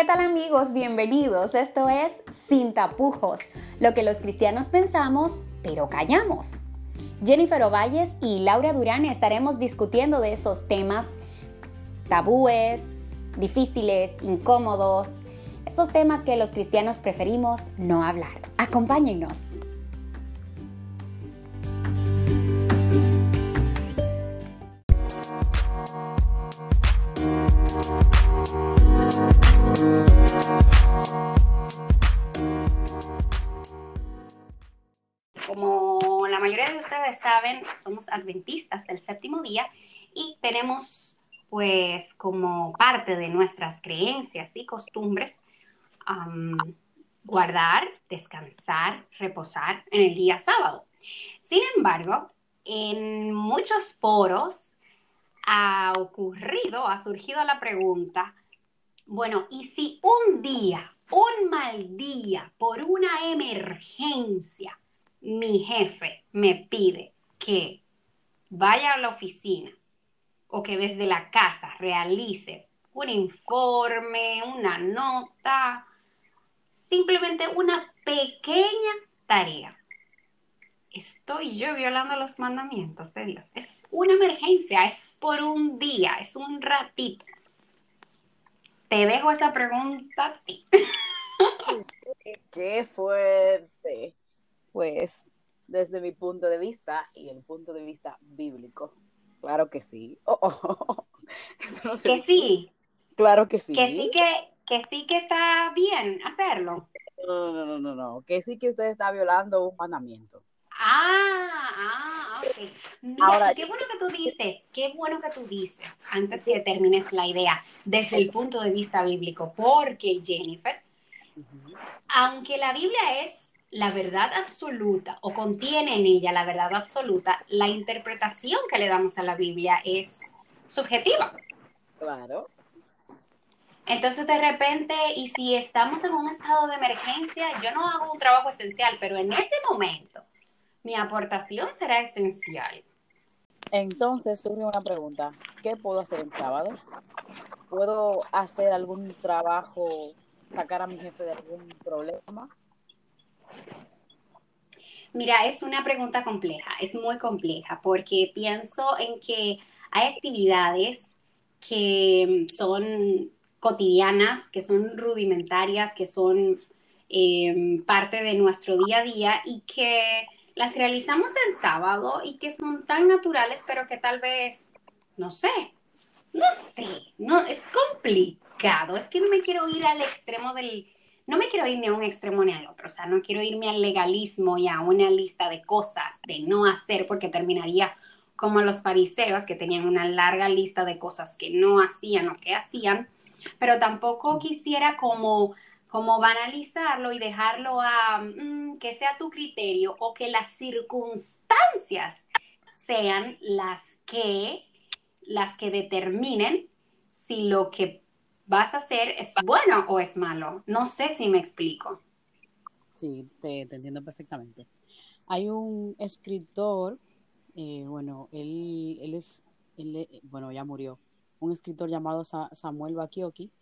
¿Qué tal amigos? Bienvenidos. Esto es Sin tapujos, lo que los cristianos pensamos, pero callamos. Jennifer Ovalles y Laura Durán estaremos discutiendo de esos temas tabúes, difíciles, incómodos, esos temas que los cristianos preferimos no hablar. Acompáñennos. Como la mayoría de ustedes saben, somos adventistas del séptimo día y tenemos pues como parte de nuestras creencias y costumbres guardar, descansar, reposar en el día sábado. Sin embargo, en muchos foros ha ocurrido, ha surgido la pregunta, bueno, ¿y si un día, un mal día, por una emergencia, mi jefe me pide que vaya a la oficina o que desde la casa realice un informe, una nota, simplemente una pequeña tarea. Estoy yo violando los mandamientos de Dios. Es una emergencia, es por un día, es un ratito. Te dejo esa pregunta a ti. Qué fuerte. Pues desde mi punto de vista y el punto de vista bíblico, claro que sí. Oh, oh, oh, que sí. Claro que sí. Que sí que, que sí que está bien hacerlo. No, no, no, no, no, que sí que usted está violando un mandamiento. Ah, ah, ok. Ahora, qué bueno que tú dices, qué bueno que tú dices, antes que termines la idea, desde el punto de vista bíblico, porque Jennifer, aunque la Biblia es la verdad absoluta o contiene en ella la verdad absoluta, la interpretación que le damos a la Biblia es subjetiva. Claro. Entonces de repente, y si estamos en un estado de emergencia, yo no hago un trabajo esencial, pero en ese momento mi aportación será esencial. Entonces surge una pregunta, ¿qué puedo hacer el sábado? ¿Puedo hacer algún trabajo, sacar a mi jefe de algún problema? Mira, es una pregunta compleja, es muy compleja, porque pienso en que hay actividades que son cotidianas, que son rudimentarias, que son em, parte de nuestro día a día y que las realizamos el sábado y que son tan naturales, pero que tal vez, no sé, no sé, no, es complicado, es que no me quiero ir al extremo del, no me quiero ir ni a un extremo ni al otro, o sea, no quiero irme al legalismo y a una lista de cosas de no hacer porque terminaría como los fariseos que tenían una larga lista de cosas que no hacían o que hacían pero tampoco quisiera como, como banalizarlo y dejarlo a mm, que sea tu criterio o que las circunstancias sean las que, las que determinen si lo que vas a hacer es bueno o es malo. No sé si me explico. Sí, te, entiendo perfectamente. Hay un escritor, eh, bueno, él, él es, él, bueno, ya murió, un escritor llamado Samuel Bakioki,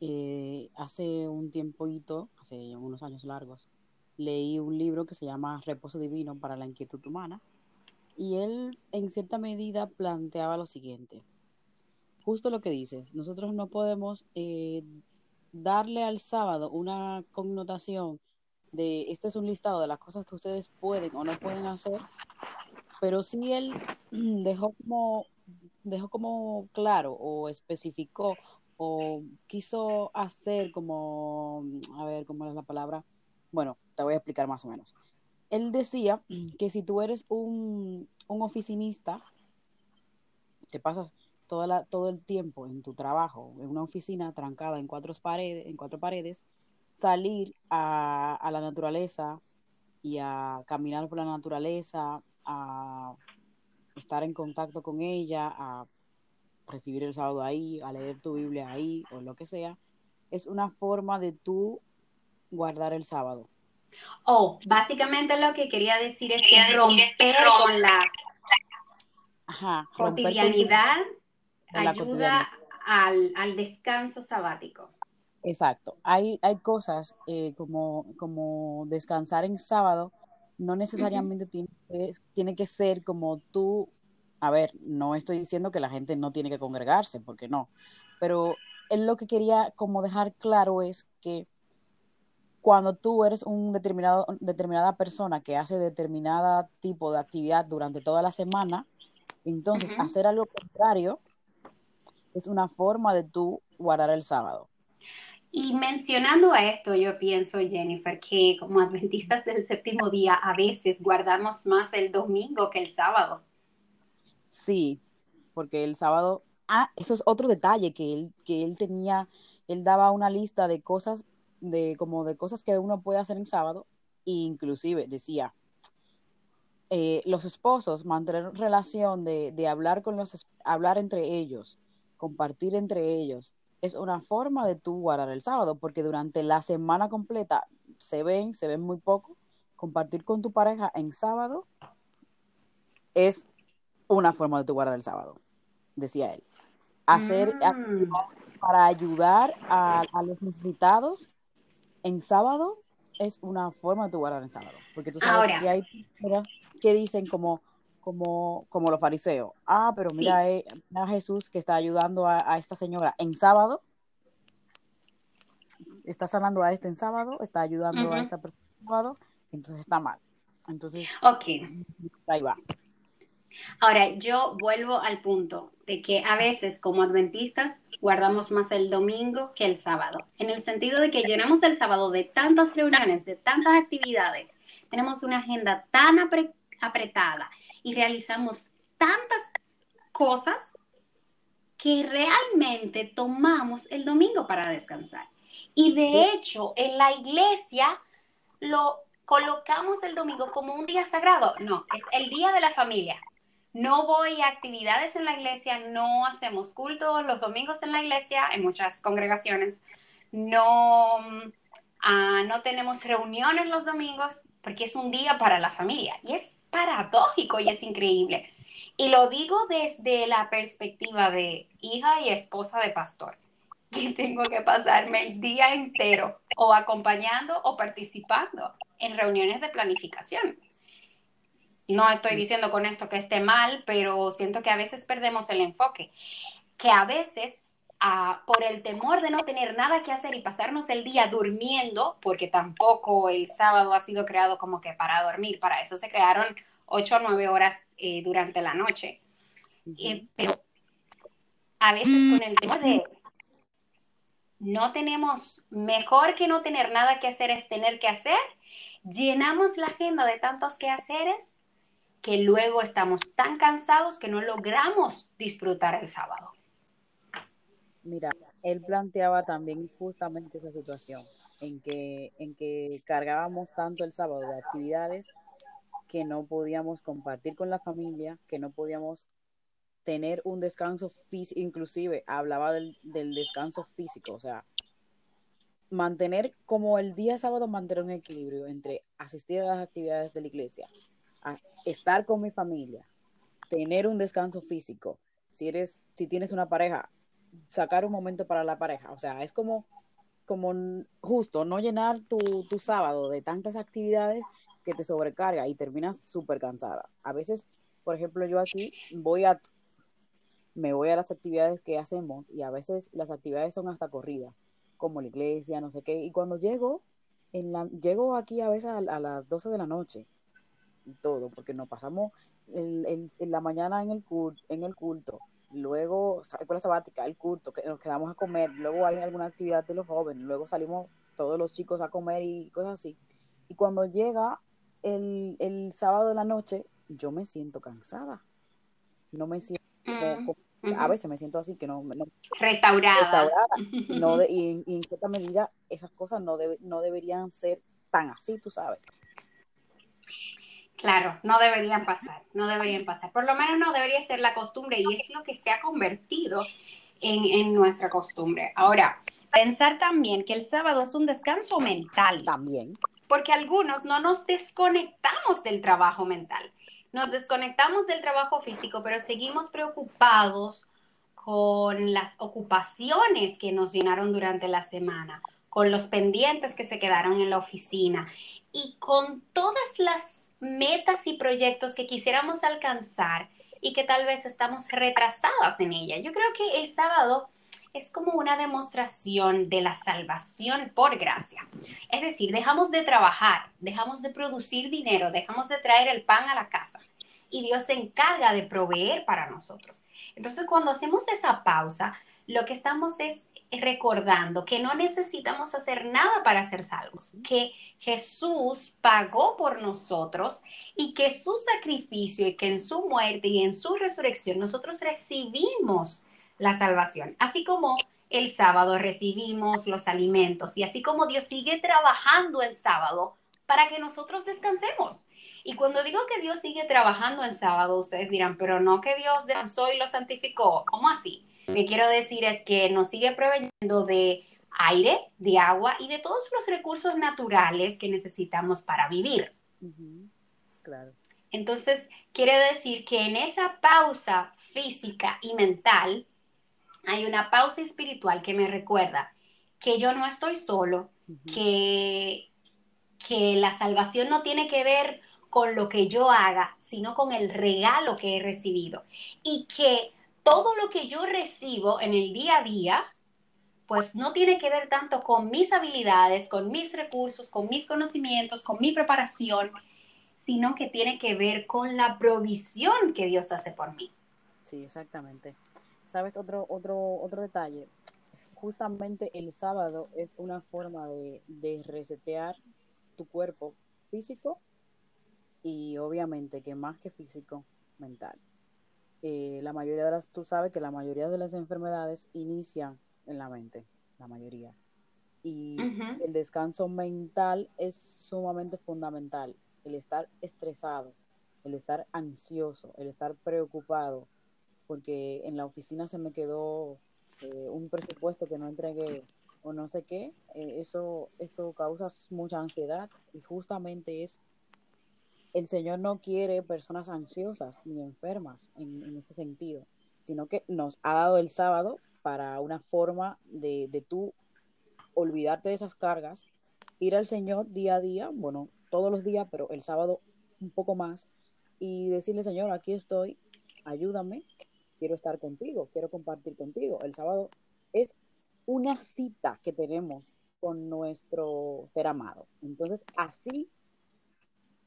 eh, hace un tiempito, hace unos años largos, leí un libro que se llama Reposo Divino para la Inquietud Humana, y él en cierta medida planteaba lo siguiente, justo lo que dices, nosotros no podemos eh, darle al sábado una connotación de este es un listado de las cosas que ustedes pueden o no pueden hacer, pero sí él dejó como dejó como claro o especificó o quiso hacer como, a ver, ¿cómo es la palabra? Bueno, te voy a explicar más o menos. Él decía que si tú eres un, oficinista, te pasas toda la, todo el tiempo en tu trabajo, en una oficina trancada en cuatro paredes, en cuatro paredes salir a, a la naturaleza y a caminar por la naturaleza, a estar en contacto con ella, a recibir el sábado ahí, a leer tu Biblia ahí o lo que sea, es una forma de tú guardar el sábado. Oh, básicamente lo que quería decir es que romper con la cotidianidad ayuda al, al, descanso sabático. Exacto. Hay, hay cosas eh, como, como descansar en sábado, no necesariamente tiene, que- tiene que ser como tú, a ver, no estoy diciendo que la gente no tiene que congregarse, porque no, pero él lo que quería como dejar claro es que cuando tú eres un determinado, determinada persona que hace determinada tipo de actividad durante toda la semana, entonces hacer algo contrario es una forma de tú guardar el sábado. Y mencionando esto, yo pienso, Jennifer, que como adventistas del séptimo día, a veces guardamos más el domingo que el sábado. Sí, porque el sábado, ah, eso es otro detalle que él, que él tenía, él daba una lista de cosas, de como de cosas que uno puede hacer en sábado, e inclusive decía, eh, los esposos, mantener relación de, de hablar con los, hablar entre ellos, compartir entre ellos, es una forma de tú guardar el sábado, porque durante la semana completa se ven, se ven muy poco, compartir con tu pareja en sábado es una forma de tú guardar el sábado, decía él. Hacer Mm. para ayudar a, a los necesitados en sábado es una forma de tú guardar el sábado, porque tú sabes Ahora, que hay personas que dicen como, como, como los fariseos, ah, pero mira, sí, eh, a Jesús que está ayudando a, a esta señora en sábado, está sanando a este en sábado, está ayudando a ujú. esta persona en sábado, entonces está mal. Entonces, Ok. ahí va. Ahora, yo vuelvo al punto de que a veces como adventistas guardamos más el domingo que el sábado, en el sentido de que llenamos el sábado de tantas reuniones, de tantas actividades, tenemos una agenda tan apre- apretada y realizamos tantas cosas que realmente tomamos el domingo para descansar. Y de hecho, en la iglesia lo colocamos el domingo como un día sagrado. No, es el día de la familia. No voy a actividades en la iglesia, no hacemos culto los domingos en la iglesia, en muchas congregaciones. No, ah, no tenemos reuniones los domingos porque es un día para la familia. Y es paradójico y es increíble. Y lo digo desde la perspectiva de hija y esposa de pastor, que tengo que pasarme el día entero o acompañando o participando en reuniones de planificación. No estoy diciendo con esto que esté mal, pero siento que a veces perdemos el enfoque, que a veces por el temor de no tener nada que hacer y pasarnos el día durmiendo, porque tampoco el sábado ha sido creado como que para dormir, para eso se crearon ocho o nueve horas eh, durante la noche. Eh, pero a veces con el tema de no tenemos, mejor que no tener nada que hacer es tener que hacer, llenamos la agenda de tantos quehaceres que luego estamos tan cansados que no logramos disfrutar el sábado. Mira, él planteaba también justamente esa situación, en que, en que cargábamos tanto el sábado de actividades que no podíamos compartir con la familia, que no podíamos tener un descanso físico, inclusive hablaba del, descanso físico, o sea, mantener como el día sábado, mantener un equilibrio entre asistir a las actividades de la iglesia, estar con mi familia, tener un descanso físico, si eres, si tienes una pareja, sacar un momento para la pareja, o sea, es como, como justo no llenar tu, tu sábado de tantas actividades que te sobrecarga y terminas súper cansada. A veces, por ejemplo, yo aquí voy a me voy a las actividades que hacemos y a veces las actividades son hasta corridas, como la iglesia, no sé qué, y cuando llego, en la, llego aquí a veces a, las 12 de la noche y todo, porque nos pasamos en, en, la mañana en el culto, luego escuela sabática, el culto, que nos quedamos a comer, luego hay alguna actividad de los jóvenes, luego salimos todos los chicos a comer y cosas así. Y cuando llega el, el sábado de la noche, yo me siento cansada. No me siento como, como, -huh. a veces me siento así que no, no restaurada, restaurada no de, y, en, y, en, cierta medida esas cosas no, debe, no deberían ser tan así, tú sabes. Claro, no deberían pasar, no deberían pasar. Por lo menos no debería ser la costumbre y es lo que se ha convertido en, en nuestra costumbre. Ahora, pensar también que el sábado es un descanso mental. También. Porque algunos no nos desconectamos del trabajo mental. Nos desconectamos del trabajo físico, pero seguimos preocupados con las ocupaciones que nos llenaron durante la semana, con los pendientes que se quedaron en la oficina y con todas las metas y proyectos que quisiéramos alcanzar y que tal vez estamos retrasadas en ella. Yo creo que el sábado es como una demostración de la salvación por gracia. Es decir, dejamos de trabajar, dejamos de producir dinero, dejamos de traer el pan a la casa y Dios se encarga de proveer para nosotros. Entonces, cuando hacemos esa pausa, lo que estamos es recordando que no necesitamos hacer nada para ser salvos, que Jesús pagó por nosotros y que su sacrificio y que en su muerte y en su resurrección nosotros recibimos la salvación. Así como el sábado recibimos los alimentos y así como Dios sigue trabajando el sábado para que nosotros descansemos. Y cuando digo que Dios sigue trabajando el sábado, ustedes dirán, pero no que Dios descansó y lo santificó. ¿Cómo así? Lo que quiero decir es que nos sigue proveyendo de aire, de agua y de todos los recursos naturales que necesitamos para vivir. Claro. Entonces, quiere decir que en esa pausa física y mental, hay una pausa espiritual que me recuerda que yo no estoy solo, que, que la salvación no tiene que ver con lo que yo haga, sino con el regalo que he recibido. Y que todo lo que yo recibo en el día a día, pues no tiene que ver tanto con mis habilidades, con mis recursos, con mis conocimientos, con mi preparación, sino que tiene que ver con la provisión que Dios hace por mí. Sí, exactamente. ¿Sabes otro, otro, otro detalle? Justamente el sábado es una forma de, resetear tu cuerpo físico y obviamente que más que físico, mental. Eh, la mayoría de las, tú sabes que la mayoría de las enfermedades inician en la mente, la mayoría. Y el descanso mental es sumamente fundamental. El estar estresado, el estar ansioso, el estar preocupado, porque en la oficina se me quedó eh, un presupuesto que no entregué o no sé qué, eh, eso, eso causa mucha ansiedad y justamente es, el Señor no quiere personas ansiosas ni enfermas en, en ese sentido, sino que nos ha dado el sábado para una forma de, de tú olvidarte de esas cargas, ir al Señor día a día, bueno, todos los días, pero el sábado un poco más, y decirle, Señor, aquí estoy, ayúdame, quiero estar contigo, quiero compartir contigo. El sábado es una cita que tenemos con nuestro ser amado. Entonces, así,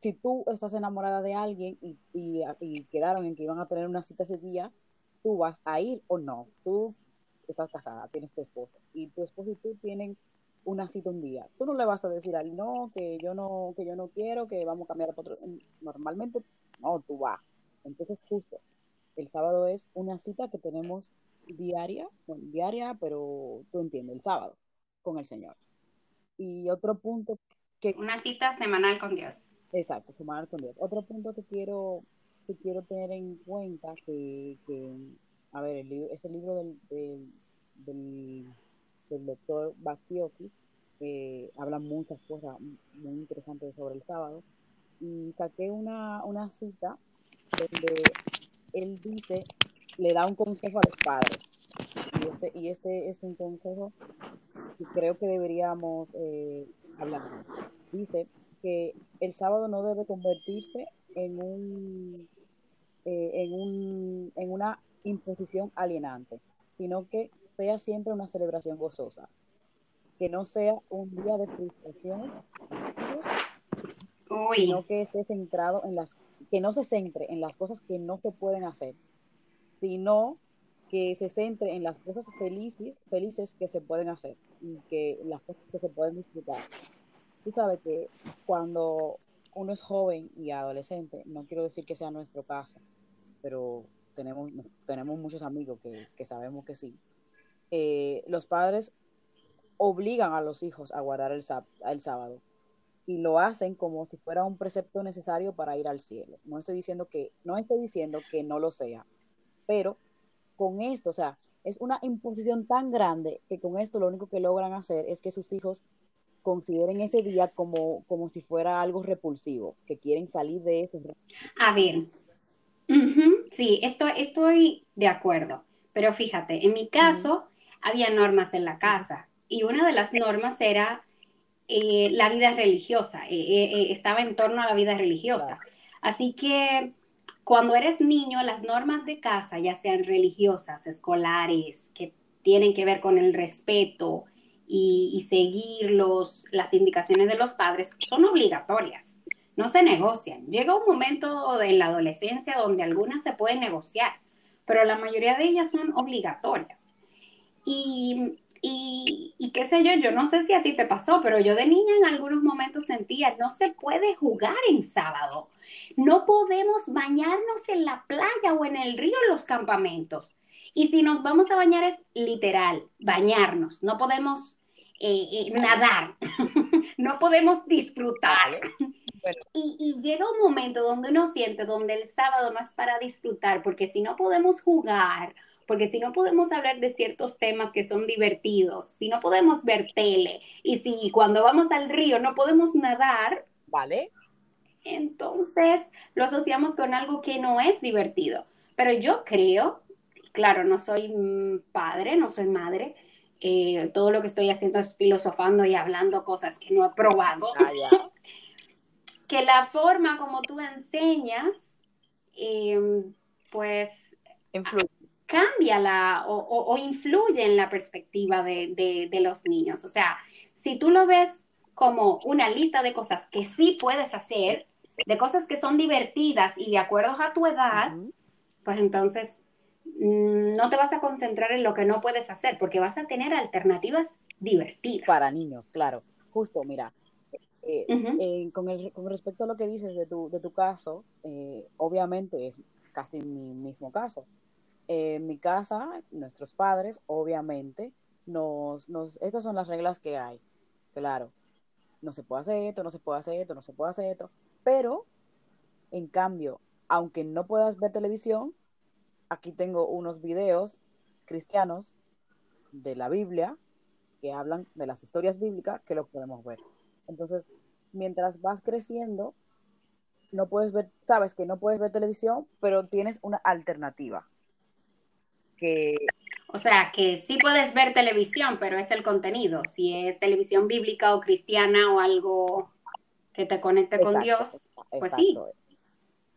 si tú estás enamorada de alguien y, y, quedaron en que iban a tener una cita ese día, tú vas a ir o no. Tú estás casada, tienes tu esposo y tu esposo y tú tienen una cita un día. Tú no le vas a decir al no, que yo no, que yo no quiero, que vamos a cambiar a otro. Normalmente, no, tú vas. Entonces, justo, el sábado es una cita que tenemos diaria, bueno, diaria, pero tú entiendes, el sábado, con el Señor. Y otro punto que... Una cita semanal con Dios. Exacto, semanal con Dios. Otro punto que quiero, que quiero tener en cuenta, que, a ver, el libro, ese libro del, del, del, doctor Bakioki, que habla muchas cosas muy interesantes sobre el sábado, y saqué una, una cita donde él dice, le da un consejo a los padres. Y este, y este es un consejo que creo que deberíamos eh, hablar. Dice que el sábado no debe convertirse en un, eh, en un en una imposición alienante, sino que sea siempre una celebración gozosa, que no sea un día de frustración, sino que esté centrado en las que no se centre en las cosas que no se pueden hacer, sino que se centre en las cosas felices, felices que se pueden hacer y que las cosas que se pueden disfrutar. Tú sabes que cuando uno es joven y adolescente, no quiero decir que sea nuestro caso, pero tenemos, tenemos muchos amigos que, que sabemos que sí. Eh, los padres obligan a los hijos a guardar el, el sábado y lo hacen como si fuera un precepto necesario para ir al cielo. No estoy diciendo que no estoy diciendo que no lo sea, pero con esto, o sea, es una imposición tan grande que con esto lo único que logran hacer es que sus hijos consideren ese día como, como si fuera algo repulsivo, que quieren salir de eso. A ver, sí, esto, estoy de acuerdo, Pero fíjate, en mi caso había normas en la casa y una de las normas era eh, la vida religiosa, eh, eh, estaba en torno a la vida religiosa. Así que cuando eres niño, las normas de casa, ya sean religiosas, escolares, que tienen que ver con el respeto y, seguir los, las indicaciones de los padres, son obligatorias, no se negocian. Llega un momento en la adolescencia donde algunas se pueden negociar, pero la mayoría de ellas son obligatorias. Y y, qué sé yo, yo no sé si a ti te pasó, pero yo de niña en algunos momentos sentía, no se puede jugar en sábado, no podemos bañarnos en la playa o en el río en los campamentos. Y si nos vamos a bañar es literal, bañarnos, no podemos eh, eh, nadar, no podemos disfrutar. Y, y, llega un momento donde uno siente, donde el sábado no es para disfrutar, porque si no podemos jugar porque si no podemos hablar de ciertos temas que son divertidos, si no podemos ver tele y si cuando vamos al río no podemos nadar, ¿vale? Entonces lo asociamos con algo que no es divertido. Pero yo creo, claro, no soy padre, no soy madre, eh, todo lo que estoy haciendo es filosofando y hablando cosas que no he probado. Ah, que la forma como tú enseñas, eh, pues influye cambia la o, influye en la perspectiva de, los niños. O sea, si tú lo ves como una lista de cosas que sí puedes hacer, de cosas que son divertidas y de acuerdo a tu edad, pues entonces no te vas a concentrar en lo que no puedes hacer, porque vas a tener alternativas divertidas. Para niños, claro. Justo, mira, eh, eh, con, el, con, respecto a lo que dices de tu, de tu caso, eh, obviamente es casi mi mismo caso en mi casa, nuestros padres, obviamente, nos, nos, estas son las reglas que hay. Claro, no se puede hacer esto, no se puede hacer esto, no se puede hacer esto. Pero, en cambio, aunque no puedas ver televisión, aquí tengo unos videos cristianos de la Biblia que hablan de las historias bíblicas que lo podemos ver. Entonces, mientras vas creciendo, no puedes ver, sabes que no puedes ver televisión, pero tienes una alternativa que... O sea, que sí puedes ver televisión, pero es el contenido. Si es televisión bíblica o cristiana o algo que te conecte con Dios, pues sí.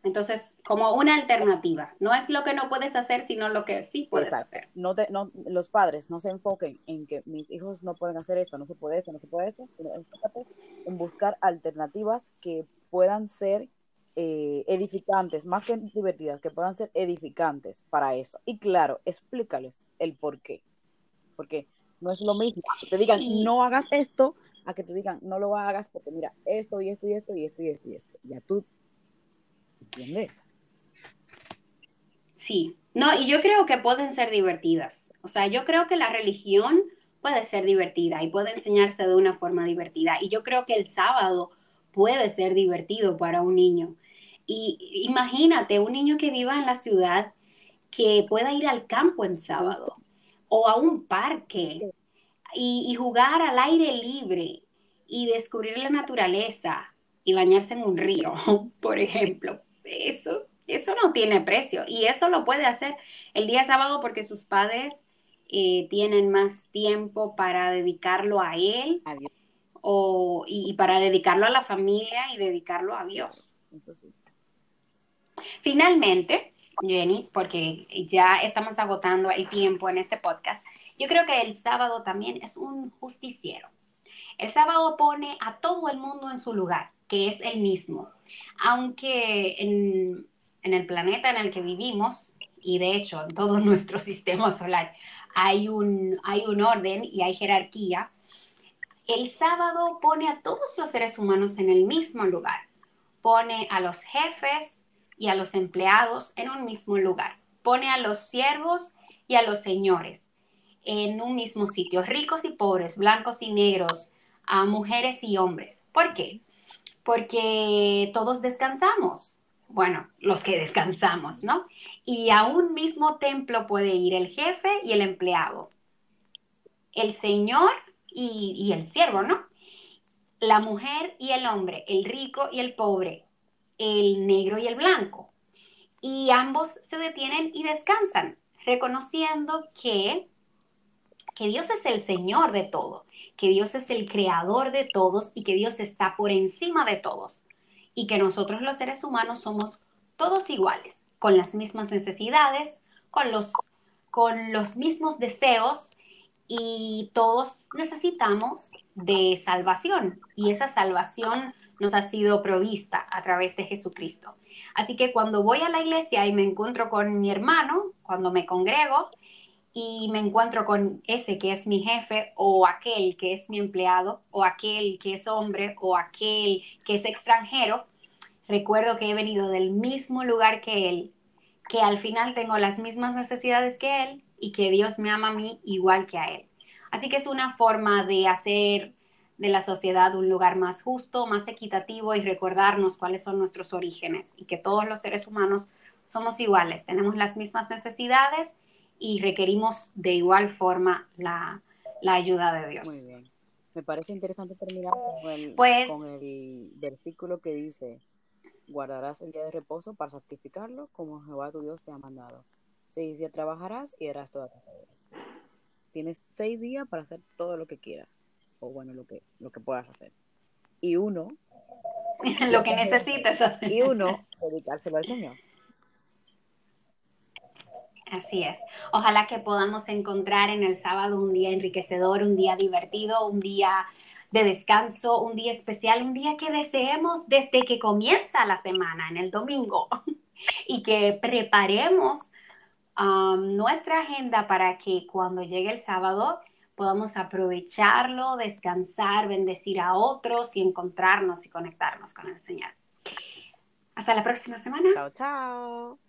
Entonces, como una alternativa. No es lo que no puedes hacer, sino lo que sí puedes hacer. No no, los padres no se enfoquen en que mis hijos no pueden hacer esto, no se puede esto, no se puede esto, enfócate en buscar alternativas que puedan ser eh, edificantes, más que divertidas, que puedan ser edificantes para eso. Y claro, explícales el por qué. Porque no es lo mismo que te digan, no hagas esto, a que te digan, no lo hagas porque mira, esto y esto y esto y esto y esto y esto. Ya tú entiendes. Sí, no, y yo creo que pueden ser divertidas. O sea, yo creo que la religión puede ser divertida y puede enseñarse de una forma divertida. Y yo creo que el sábado puede ser divertido para un niño. Y imagínate un niño que viva en la ciudad que pueda ir al campo en sábado o a un parque y, jugar al aire libre y descubrir la naturaleza y bañarse en un río, por ejemplo. Eso, eso no tiene precio y eso lo puede hacer el día sábado porque sus padres eh, tienen más tiempo para dedicarlo a él o, y, para dedicarlo a la familia y dedicarlo a Dios. Finalmente, Jenny, porque ya estamos agotando el tiempo en este podcast, yo creo que el sábado también es un justiciero. El sábado pone a todo el mundo en su lugar, que es el mismo. Aunque en, el planeta en el que vivimos, y de hecho en todo nuestro sistema solar, hay un, hay un orden y hay jerarquía, el sábado pone a todos los seres humanos en el mismo lugar. Pone a los jefes, y a los empleados en un mismo lugar. Pone a los siervos y a los señores en un mismo sitio, ricos y pobres, blancos y negros, a mujeres y hombres. ¿Por qué? Porque todos descansamos. Bueno, los que descansamos, ¿no? Y a un mismo templo puede ir el jefe y el empleado, el señor y, el siervo, ¿no? La mujer y el hombre, el rico y el pobre, el negro y el blanco. Y ambos se detienen y descansan, reconociendo que, que Dios es el Señor de todo, que Dios es el creador de todos y que Dios está por encima de todos y que nosotros los seres humanos somos todos iguales, con las mismas necesidades, con los, con los mismos deseos y todos necesitamos de salvación y esa salvación nos ha sido provista a través de Jesucristo. Así que cuando voy a la iglesia y me encuentro con mi hermano, cuando me congrego y me encuentro con ese que es mi jefe o aquel que es mi empleado o aquel que es hombre o aquel que es extranjero, recuerdo que he venido del mismo lugar que él, que al final tengo las mismas necesidades que él y que Dios me ama a mí igual que a él. Así que es una forma de hacer de la sociedad un lugar más justo, más equitativo y recordarnos cuáles son nuestros orígenes y que todos los seres humanos somos iguales, tenemos las mismas necesidades y requerimos de igual forma la, ayuda de Dios. Muy bien. Me parece interesante terminar con el, pues con el versículo que dice, guardarás el día de reposo para santificarlo como Jehová tu Dios te ha mandado. Seis días trabajarás y harás toda tu obra. Tienes seis días para hacer todo lo que quieras o bueno, lo que, lo que puedas hacer. Y uno... lo que necesites. Y uno, dedicárselo al Señor. Así es. Ojalá que podamos encontrar en el sábado un día enriquecedor, un día divertido, un día de descanso, un día especial, un día que deseemos desde que comienza la semana, en el domingo, y que preparemos um, nuestra agenda para que cuando llegue el sábado podamos aprovecharlo, descansar, bendecir a otros y encontrarnos y conectarnos con el Señor. Hasta la próxima semana. Chao, chao.